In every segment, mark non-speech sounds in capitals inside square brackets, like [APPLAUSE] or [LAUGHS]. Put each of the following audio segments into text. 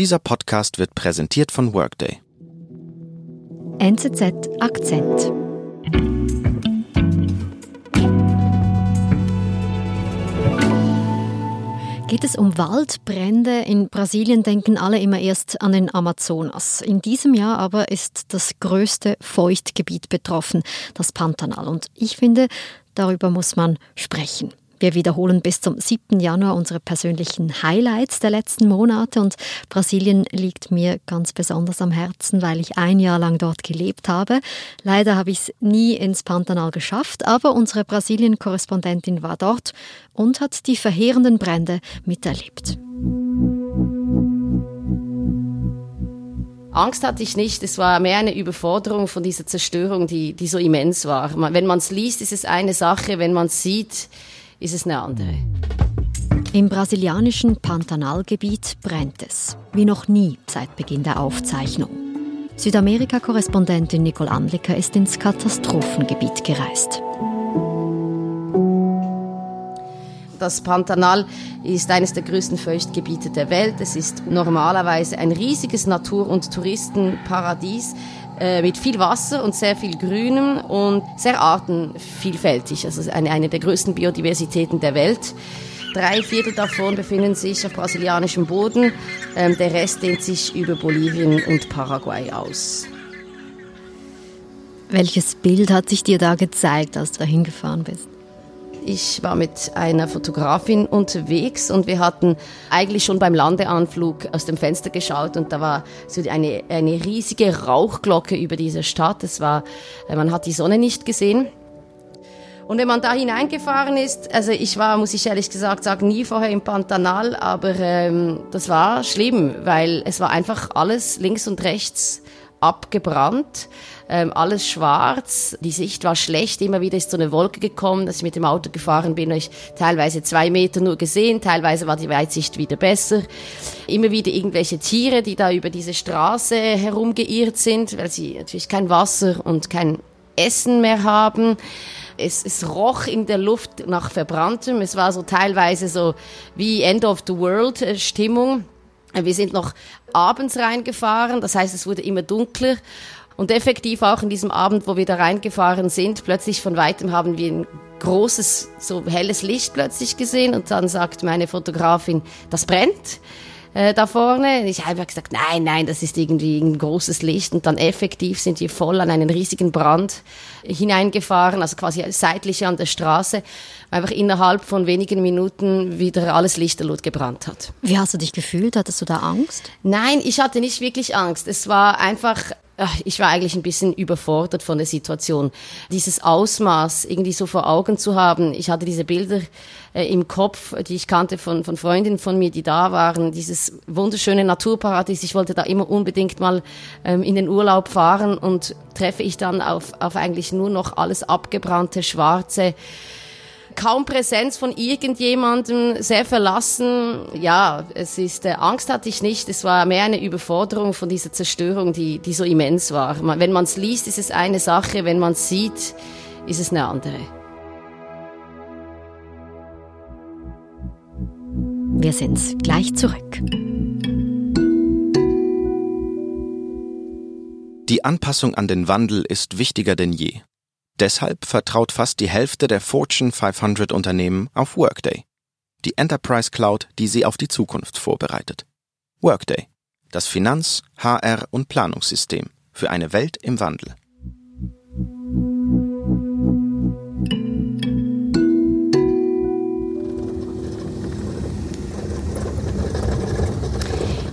Dieser Podcast wird präsentiert von Workday. NZZ Akzent. Geht es um Waldbrände? In Brasilien denken alle immer erst an den Amazonas. In diesem Jahr aber ist das größte Feuchtgebiet betroffen, das Pantanal. Und ich finde, darüber muss man sprechen. Wir wiederholen bis zum 7. Januar unsere persönlichen Highlights der letzten Monate und Brasilien liegt mir ganz besonders am Herzen, weil ich ein Jahr lang dort gelebt habe. Leider habe ich es nie ins Pantanal geschafft, aber unsere Brasilien-Korrespondentin war dort und hat die verheerenden Brände miterlebt. Angst hatte ich nicht, es war mehr eine Überforderung von dieser Zerstörung, die, die so immens war. Wenn man es liest, ist es eine Sache, wenn man es sieht, ist es eine andere. Im brasilianischen Pantanalgebiet brennt es, wie noch nie seit Beginn der Aufzeichnung. Südamerika-Korrespondentin Nicole Anliker ist ins Katastrophengebiet gereist. Das Pantanal ist eines der größten Feuchtgebiete der Welt. Es ist normalerweise ein riesiges Natur- und Touristenparadies äh, mit viel Wasser und sehr viel Grünem und sehr artenvielfältig. Also eine, eine der größten Biodiversitäten der Welt. Drei Viertel davon befinden sich auf brasilianischem Boden. Ähm, der Rest dehnt sich über Bolivien und Paraguay aus. Welches Bild hat sich dir da gezeigt, als du dahin gefahren bist? Ich war mit einer Fotografin unterwegs und wir hatten eigentlich schon beim Landeanflug aus dem Fenster geschaut und da war so eine, eine riesige Rauchglocke über dieser Stadt. Es war, äh, man hat die Sonne nicht gesehen. Und wenn man da hineingefahren ist, also ich war, muss ich ehrlich gesagt sagen, nie vorher im Pantanal, aber ähm, das war schlimm, weil es war einfach alles links und rechts abgebrannt, ähm, alles schwarz, die Sicht war schlecht, immer wieder ist so eine Wolke gekommen, dass ich mit dem Auto gefahren bin, ich teilweise zwei Meter nur gesehen, teilweise war die Weitsicht wieder besser. Immer wieder irgendwelche Tiere, die da über diese Straße herumgeirrt sind, weil sie natürlich kein Wasser und kein Essen mehr haben. Es, es roch in der Luft nach Verbranntem. Es war so teilweise so wie End of the World äh, Stimmung. Wir sind noch abends reingefahren, das heißt, es wurde immer dunkler. Und effektiv auch in diesem Abend, wo wir da reingefahren sind, plötzlich von weitem haben wir ein großes, so helles Licht plötzlich gesehen und dann sagt meine Fotografin, das brennt äh, da vorne. Ich habe gesagt, nein, nein, das ist irgendwie ein großes Licht. Und dann effektiv sind wir voll an einen riesigen Brand hineingefahren, also quasi seitlich an der Straße, einfach innerhalb von wenigen Minuten wieder alles lichterloh gebrannt hat. Wie hast du dich gefühlt? Hattest du da Angst? Nein, ich hatte nicht wirklich Angst. Es war einfach ich war eigentlich ein bisschen überfordert von der Situation. Dieses Ausmaß irgendwie so vor Augen zu haben. Ich hatte diese Bilder äh, im Kopf, die ich kannte von, von Freundinnen von mir, die da waren. Dieses wunderschöne Naturparadies. Ich wollte da immer unbedingt mal ähm, in den Urlaub fahren und treffe ich dann auf, auf eigentlich nur noch alles abgebrannte, schwarze, kaum Präsenz von irgendjemandem, sehr verlassen. Ja, es ist, äh, Angst hatte ich nicht. Es war mehr eine Überforderung von dieser Zerstörung, die, die so immens war. Wenn man es liest, ist es eine Sache. Wenn man es sieht, ist es eine andere. Wir sind gleich zurück. Die Anpassung an den Wandel ist wichtiger denn je. Deshalb vertraut fast die Hälfte der Fortune 500 Unternehmen auf Workday, die Enterprise Cloud, die sie auf die Zukunft vorbereitet. Workday, das Finanz-, HR- und Planungssystem für eine Welt im Wandel.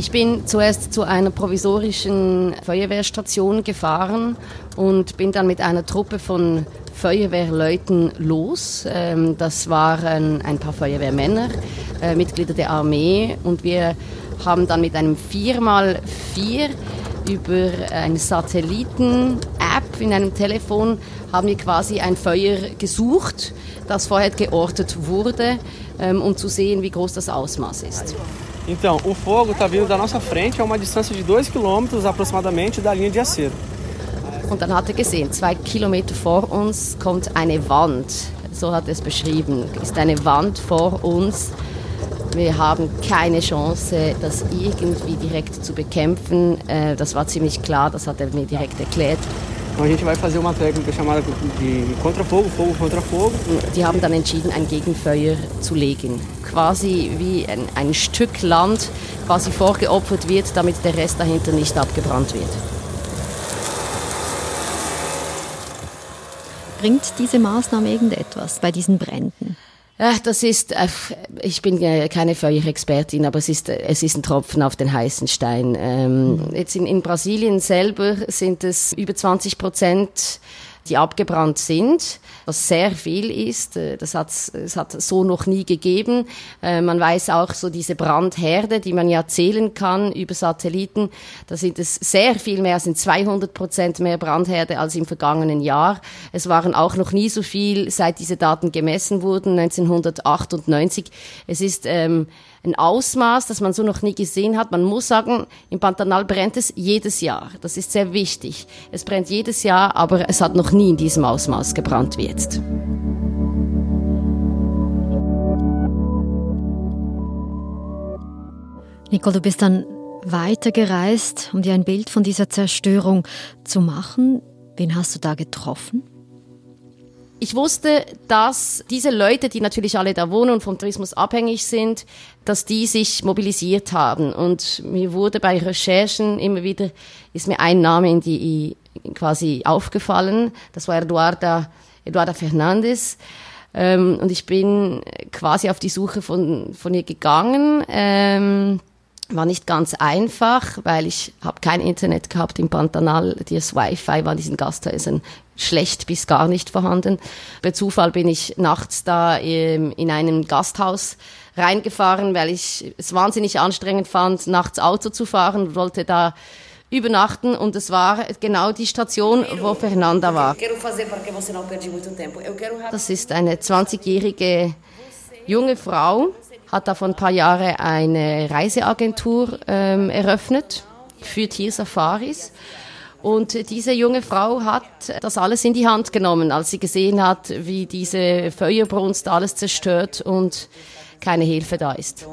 Ich bin zuerst zu einer provisorischen Feuerwehrstation gefahren und bin dann mit einer Truppe von Feuerwehrleuten los. Ähm, das waren ein paar Feuerwehrmänner, äh, Mitglieder der Armee und wir haben dann mit einem 4x4 über eine Satelliten-App in einem Telefon haben wir quasi ein Feuer gesucht, das vorher geortet wurde, ähm, um zu sehen, wie groß das Ausmaß ist. Então, o fogo está vindo da nossa frente a uma distância de 2 km aproximadamente da linha de acero. Und dann hat er gesehen, zwei Kilometer vor uns kommt eine Wand. So hat er es beschrieben. Ist eine Wand vor uns. Wir haben keine Chance, das irgendwie direkt zu bekämpfen. Äh, das war ziemlich klar, das hat er mir direkt erklärt. Então a gente vai fazer uma técnica chamada de Kontrafogo, Fogo contra Fogo. Die haben dann entschieden, ein Gegenfeuer zu legen. Quasi wie ein, ein Stück Land quasi vorgeopfert wird, damit der Rest dahinter nicht abgebrannt wird. Bringt diese Maßnahme irgendetwas bei diesen Bränden? Das ist, äh, ich bin keine Feuerexpertin, aber es ist, es ist ein Tropfen auf den heißen Stein. Ähm, jetzt in, in Brasilien selber sind es über 20 Prozent die abgebrannt sind, was sehr viel ist. Äh, das hat es hat so noch nie gegeben. Äh, man weiß auch so diese Brandherde, die man ja zählen kann über Satelliten. Da sind es sehr viel mehr, sind 200 Prozent mehr Brandherde als im vergangenen Jahr. Es waren auch noch nie so viel, seit diese Daten gemessen wurden, 1998. Es ist ähm, ein Ausmaß, das man so noch nie gesehen hat. Man muss sagen, im Pantanal brennt es jedes Jahr. Das ist sehr wichtig. Es brennt jedes Jahr, aber es hat noch nie in diesem Ausmaß gebrannt wie jetzt. Nicole, du bist dann weitergereist, um dir ein Bild von dieser Zerstörung zu machen. Wen hast du da getroffen? Ich wusste, dass diese Leute, die natürlich alle da wohnen und vom Tourismus abhängig sind, dass die sich mobilisiert haben. Und mir wurde bei Recherchen immer wieder, ist mir ein Name in die quasi aufgefallen. Das war Eduarda, Eduarda Fernandes. Ähm, und ich bin quasi auf die Suche von, von ihr gegangen. Ähm, war nicht ganz einfach, weil ich habe kein Internet gehabt im Pantanal. Das Wi-Fi war in diesen Gasthäusern schlecht bis gar nicht vorhanden. Bei Zufall bin ich nachts da in einem Gasthaus reingefahren, weil ich es wahnsinnig anstrengend fand, nachts Auto zu fahren wollte da übernachten und es war genau die Station, wo Fernanda war. Das ist eine 20-jährige junge Frau, hat da vor ein paar Jahren eine Reiseagentur ähm, eröffnet für Tiersafaris. Und diese junge Frau hat das alles in die Hand genommen, als sie gesehen hat, wie diese Feuerbrunst alles zerstört und keine Hilfe da ist.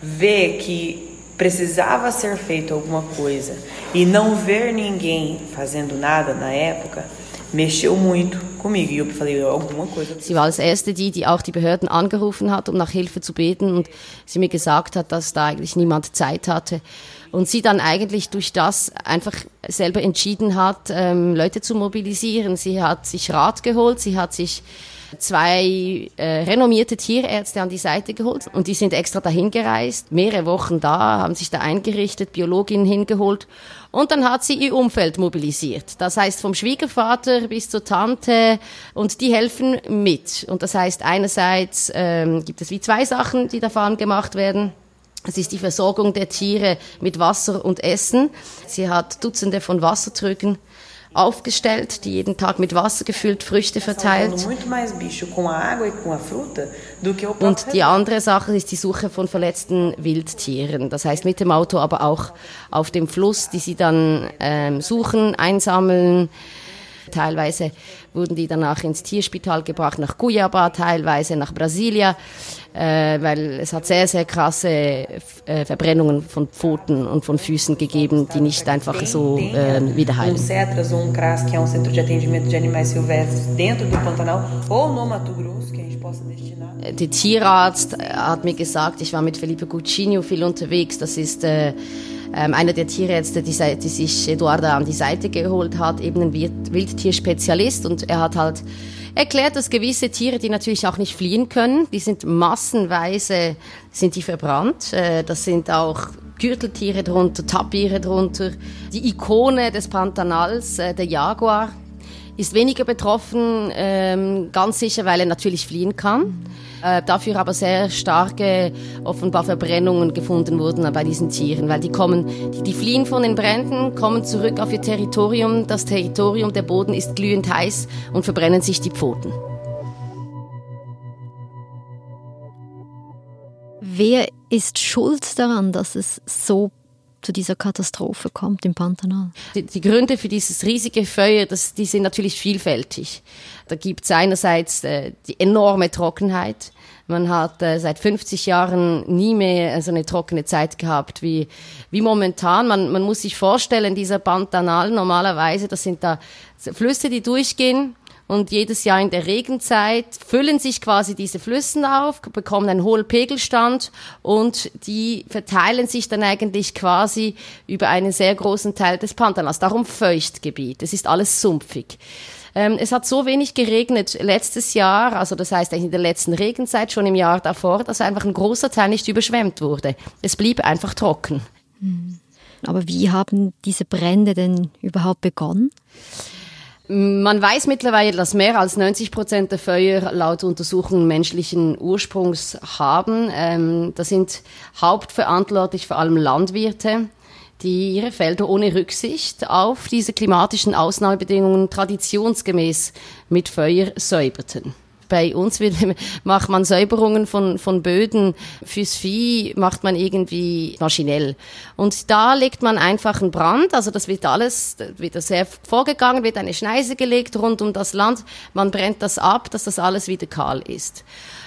Ver que precisava ser feito alguma coisa e não ver ninguém fazendo nada na época E. Sie war als erste die, die auch die Behörden angerufen hat, um nach Hilfe zu beten und sie mir gesagt hat, dass da eigentlich niemand Zeit hatte. Und sie dann eigentlich durch das einfach selber entschieden hat, ähm, Leute zu mobilisieren. Sie hat sich Rat geholt, sie hat sich zwei äh, renommierte Tierärzte an die Seite geholt und die sind extra dahin gereist, mehrere Wochen da, haben sich da eingerichtet, Biologinnen hingeholt und dann hat sie ihr Umfeld mobilisiert. Das heißt vom Schwiegervater bis zur Tante und die helfen mit. Und das heißt einerseits ähm, gibt es wie zwei Sachen, die davon gemacht werden. Es ist die Versorgung der Tiere mit Wasser und Essen. Sie hat Dutzende von Wassertrügen aufgestellt, die jeden Tag mit Wasser gefüllt Früchte verteilt. Und die andere Sache ist die Suche von verletzten Wildtieren. Das heißt mit dem Auto, aber auch auf dem Fluss, die sie dann ähm, suchen, einsammeln. Teilweise wurden die danach ins Tierspital gebracht, nach Cuiabá, teilweise nach Brasilia, äh, weil es hat sehr, sehr krasse äh, Verbrennungen von Pfoten und von Füßen gegeben, die nicht einfach so äh, wieder heilen. Der Tierarzt hat mir gesagt, ich war mit Felipe Guccini viel unterwegs, das ist äh, einer der Tierärzte, die, die sich Eduarda an die Seite geholt hat, eben ein Wildtierspezialist und er hat halt erklärt, dass gewisse Tiere, die natürlich auch nicht fliehen können, die sind massenweise, sind die verbrannt. Äh, das sind auch Gürteltiere drunter, Tapire drunter. Die Ikone des Pantanals, äh, der Jaguar, ist weniger betroffen, ähm, ganz sicher, weil er natürlich fliehen kann. Äh, dafür aber sehr starke, offenbar Verbrennungen gefunden wurden bei diesen Tieren, weil die kommen, die, die fliehen von den Bränden, kommen zurück auf ihr Territorium. Das Territorium, der Boden ist glühend heiß und verbrennen sich die Pfoten. Wer ist schuld daran, dass es so zu dieser Katastrophe kommt im Pantanal? Die, die Gründe für dieses riesige Feuer, das, die sind natürlich vielfältig. Da gibt es einerseits äh, die enorme Trockenheit. Man hat äh, seit 50 Jahren nie mehr so eine trockene Zeit gehabt wie, wie momentan. Man, man muss sich vorstellen, dieser Pantanal normalerweise, das sind da Flüsse, die durchgehen und jedes Jahr in der Regenzeit füllen sich quasi diese Flüssen auf, bekommen einen hohen Pegelstand und die verteilen sich dann eigentlich quasi über einen sehr großen Teil des Pantanals. Darum Feuchtgebiet. Es ist alles sumpfig. Ähm, es hat so wenig geregnet letztes Jahr, also das heißt eigentlich in der letzten Regenzeit, schon im Jahr davor, dass einfach ein großer Teil nicht überschwemmt wurde. Es blieb einfach trocken. Hm. Aber wie haben diese Brände denn überhaupt begonnen? Man weiß mittlerweile, dass mehr als 90 Prozent der Feuer laut Untersuchungen menschlichen Ursprungs haben. Ähm, das sind hauptverantwortlich vor allem Landwirte, die ihre Felder ohne Rücksicht auf diese klimatischen Ausnahmebedingungen traditionsgemäß mit Feuer säuberten bei uns wird, [LAUGHS] macht man Säuberungen von, von Böden fürs Vieh, macht man irgendwie maschinell. Und da legt man einfach einen Brand, also das wird alles, das sehr vorgegangen, wird eine Schneise gelegt rund um das Land, man brennt das ab, dass das alles wieder kahl ist.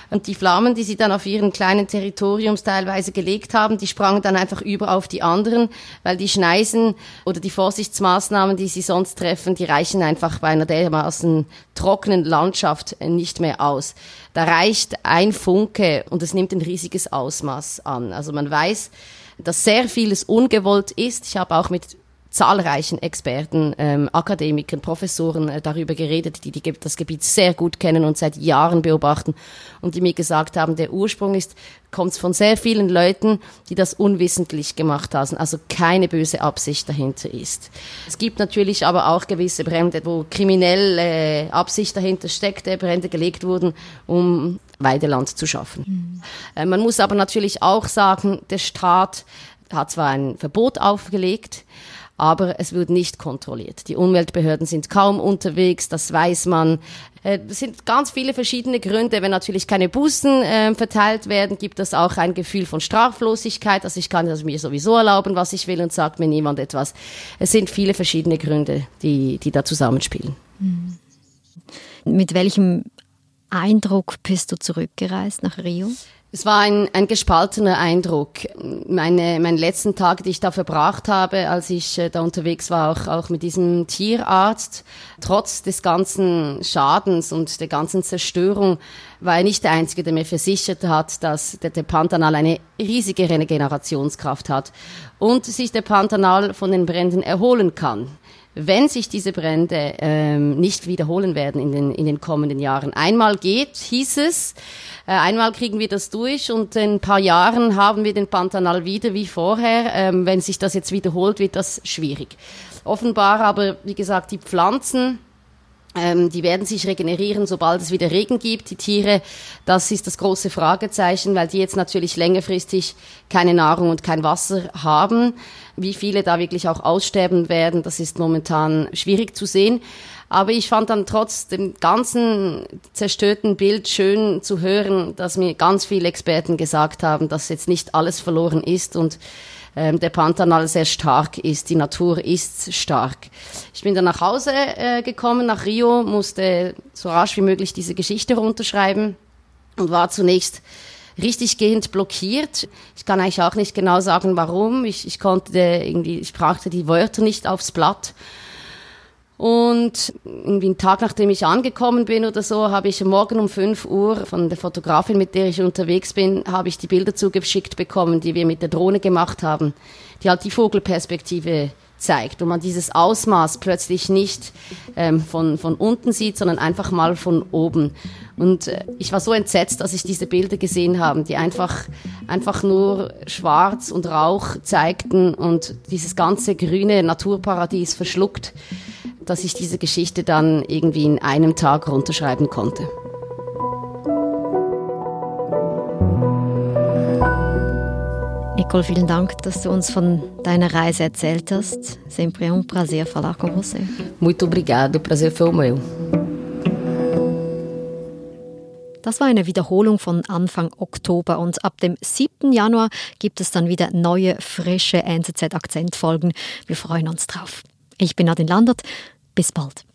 Und die Flammen, die sie dann auf ihren kleinen Territoriums teilweise gelegt haben, die sprangen dann einfach über auf die anderen, weil die Schneisen oder die Vorsichtsmaßnahmen, die sie sonst treffen, die reichen einfach bei einer dermaßen trockenen Landschaft nicht mehr aus. Da reicht ein Funke und es nimmt ein riesiges Ausmaß an. Also man weiß, dass sehr vieles ungewollt ist. Ich habe auch mit zahlreichen Experten, ähm, Akademikern, Professoren äh, darüber geredet, die, die das Gebiet sehr gut kennen und seit Jahren beobachten und die mir gesagt haben, der Ursprung ist, kommt von sehr vielen Leuten, die das unwissentlich gemacht haben, also keine böse Absicht dahinter ist. Es gibt natürlich aber auch gewisse Brände, wo kriminelle äh, Absicht dahinter steckte, Brände gelegt wurden, um Weideland zu schaffen. Mhm. Äh, man muss aber natürlich auch sagen, der Staat hat zwar ein Verbot aufgelegt, aber es wird nicht kontrolliert. Die Umweltbehörden sind kaum unterwegs, das weiß man. Äh, es sind ganz viele verschiedene Gründe. Wenn natürlich keine Bußen äh, verteilt werden, gibt es auch ein Gefühl von Straflosigkeit. Also ich kann das mir sowieso erlauben, was ich will und sagt mir niemand etwas. Es sind viele verschiedene Gründe, die, die da zusammenspielen. Mhm. Mit welchem Eindruck bist du zurückgereist nach Rio? Es war ein, ein gespaltener Eindruck. Meine, meine letzten Tage, die ich da verbracht habe, als ich äh, da unterwegs war, auch, auch mit diesem Tierarzt, trotz des ganzen Schadens und der ganzen Zerstörung, war er nicht der Einzige, der mir versichert hat, dass der, der Pantanal eine riesige Regenerationskraft hat und sich der Pantanal von den Bränden erholen kann wenn sich diese Brände ähm, nicht wiederholen werden in den, in den kommenden Jahren. Einmal geht, hieß es, äh, einmal kriegen wir das durch und in ein paar Jahren haben wir den Pantanal wieder wie vorher. Ähm, wenn sich das jetzt wiederholt, wird das schwierig. Offenbar aber, wie gesagt, die Pflanzen, ähm, die werden sich regenerieren, sobald es wieder Regen gibt. Die Tiere, das ist das große Fragezeichen, weil die jetzt natürlich längerfristig keine Nahrung und kein Wasser haben. Wie viele da wirklich auch aussterben werden, das ist momentan schwierig zu sehen. Aber ich fand dann trotz dem ganzen zerstörten Bild schön zu hören, dass mir ganz viele Experten gesagt haben, dass jetzt nicht alles verloren ist und ähm, der Pantanal sehr stark ist, die Natur ist stark. Ich bin dann nach Hause äh, gekommen, nach Rio, musste so rasch wie möglich diese Geschichte runterschreiben und war zunächst richtig gehend blockiert. Ich kann eigentlich auch nicht genau sagen, warum. Ich, ich konnte irgendwie, ich brachte die Wörter nicht aufs Blatt. Und irgendwie einen Tag, nachdem ich angekommen bin oder so, habe ich morgen um 5 Uhr von der Fotografin, mit der ich unterwegs bin, habe ich die Bilder zugeschickt bekommen, die wir mit der Drohne gemacht haben, die halt die Vogelperspektive zeigt und man dieses Ausmaß plötzlich nicht ähm, von, von unten sieht, sondern einfach mal von oben. Und äh, ich war so entsetzt, dass ich diese Bilder gesehen habe, die einfach, einfach nur Schwarz und Rauch zeigten und dieses ganze grüne Naturparadies verschluckt dass ich diese Geschichte dann irgendwie in einem Tag runterschreiben konnte. Nicole, vielen Dank, dass du uns von deiner Reise erzählt hast. Sempre um prazer falar com você. Muito obrigado, o prazer foi o meu. Das war eine Wiederholung von Anfang Oktober und ab dem 7. Januar gibt es dann wieder neue, frische NZZ-Akzentfolgen. Wir freuen uns drauf. Ich bin Nadine Landert. Bis bald.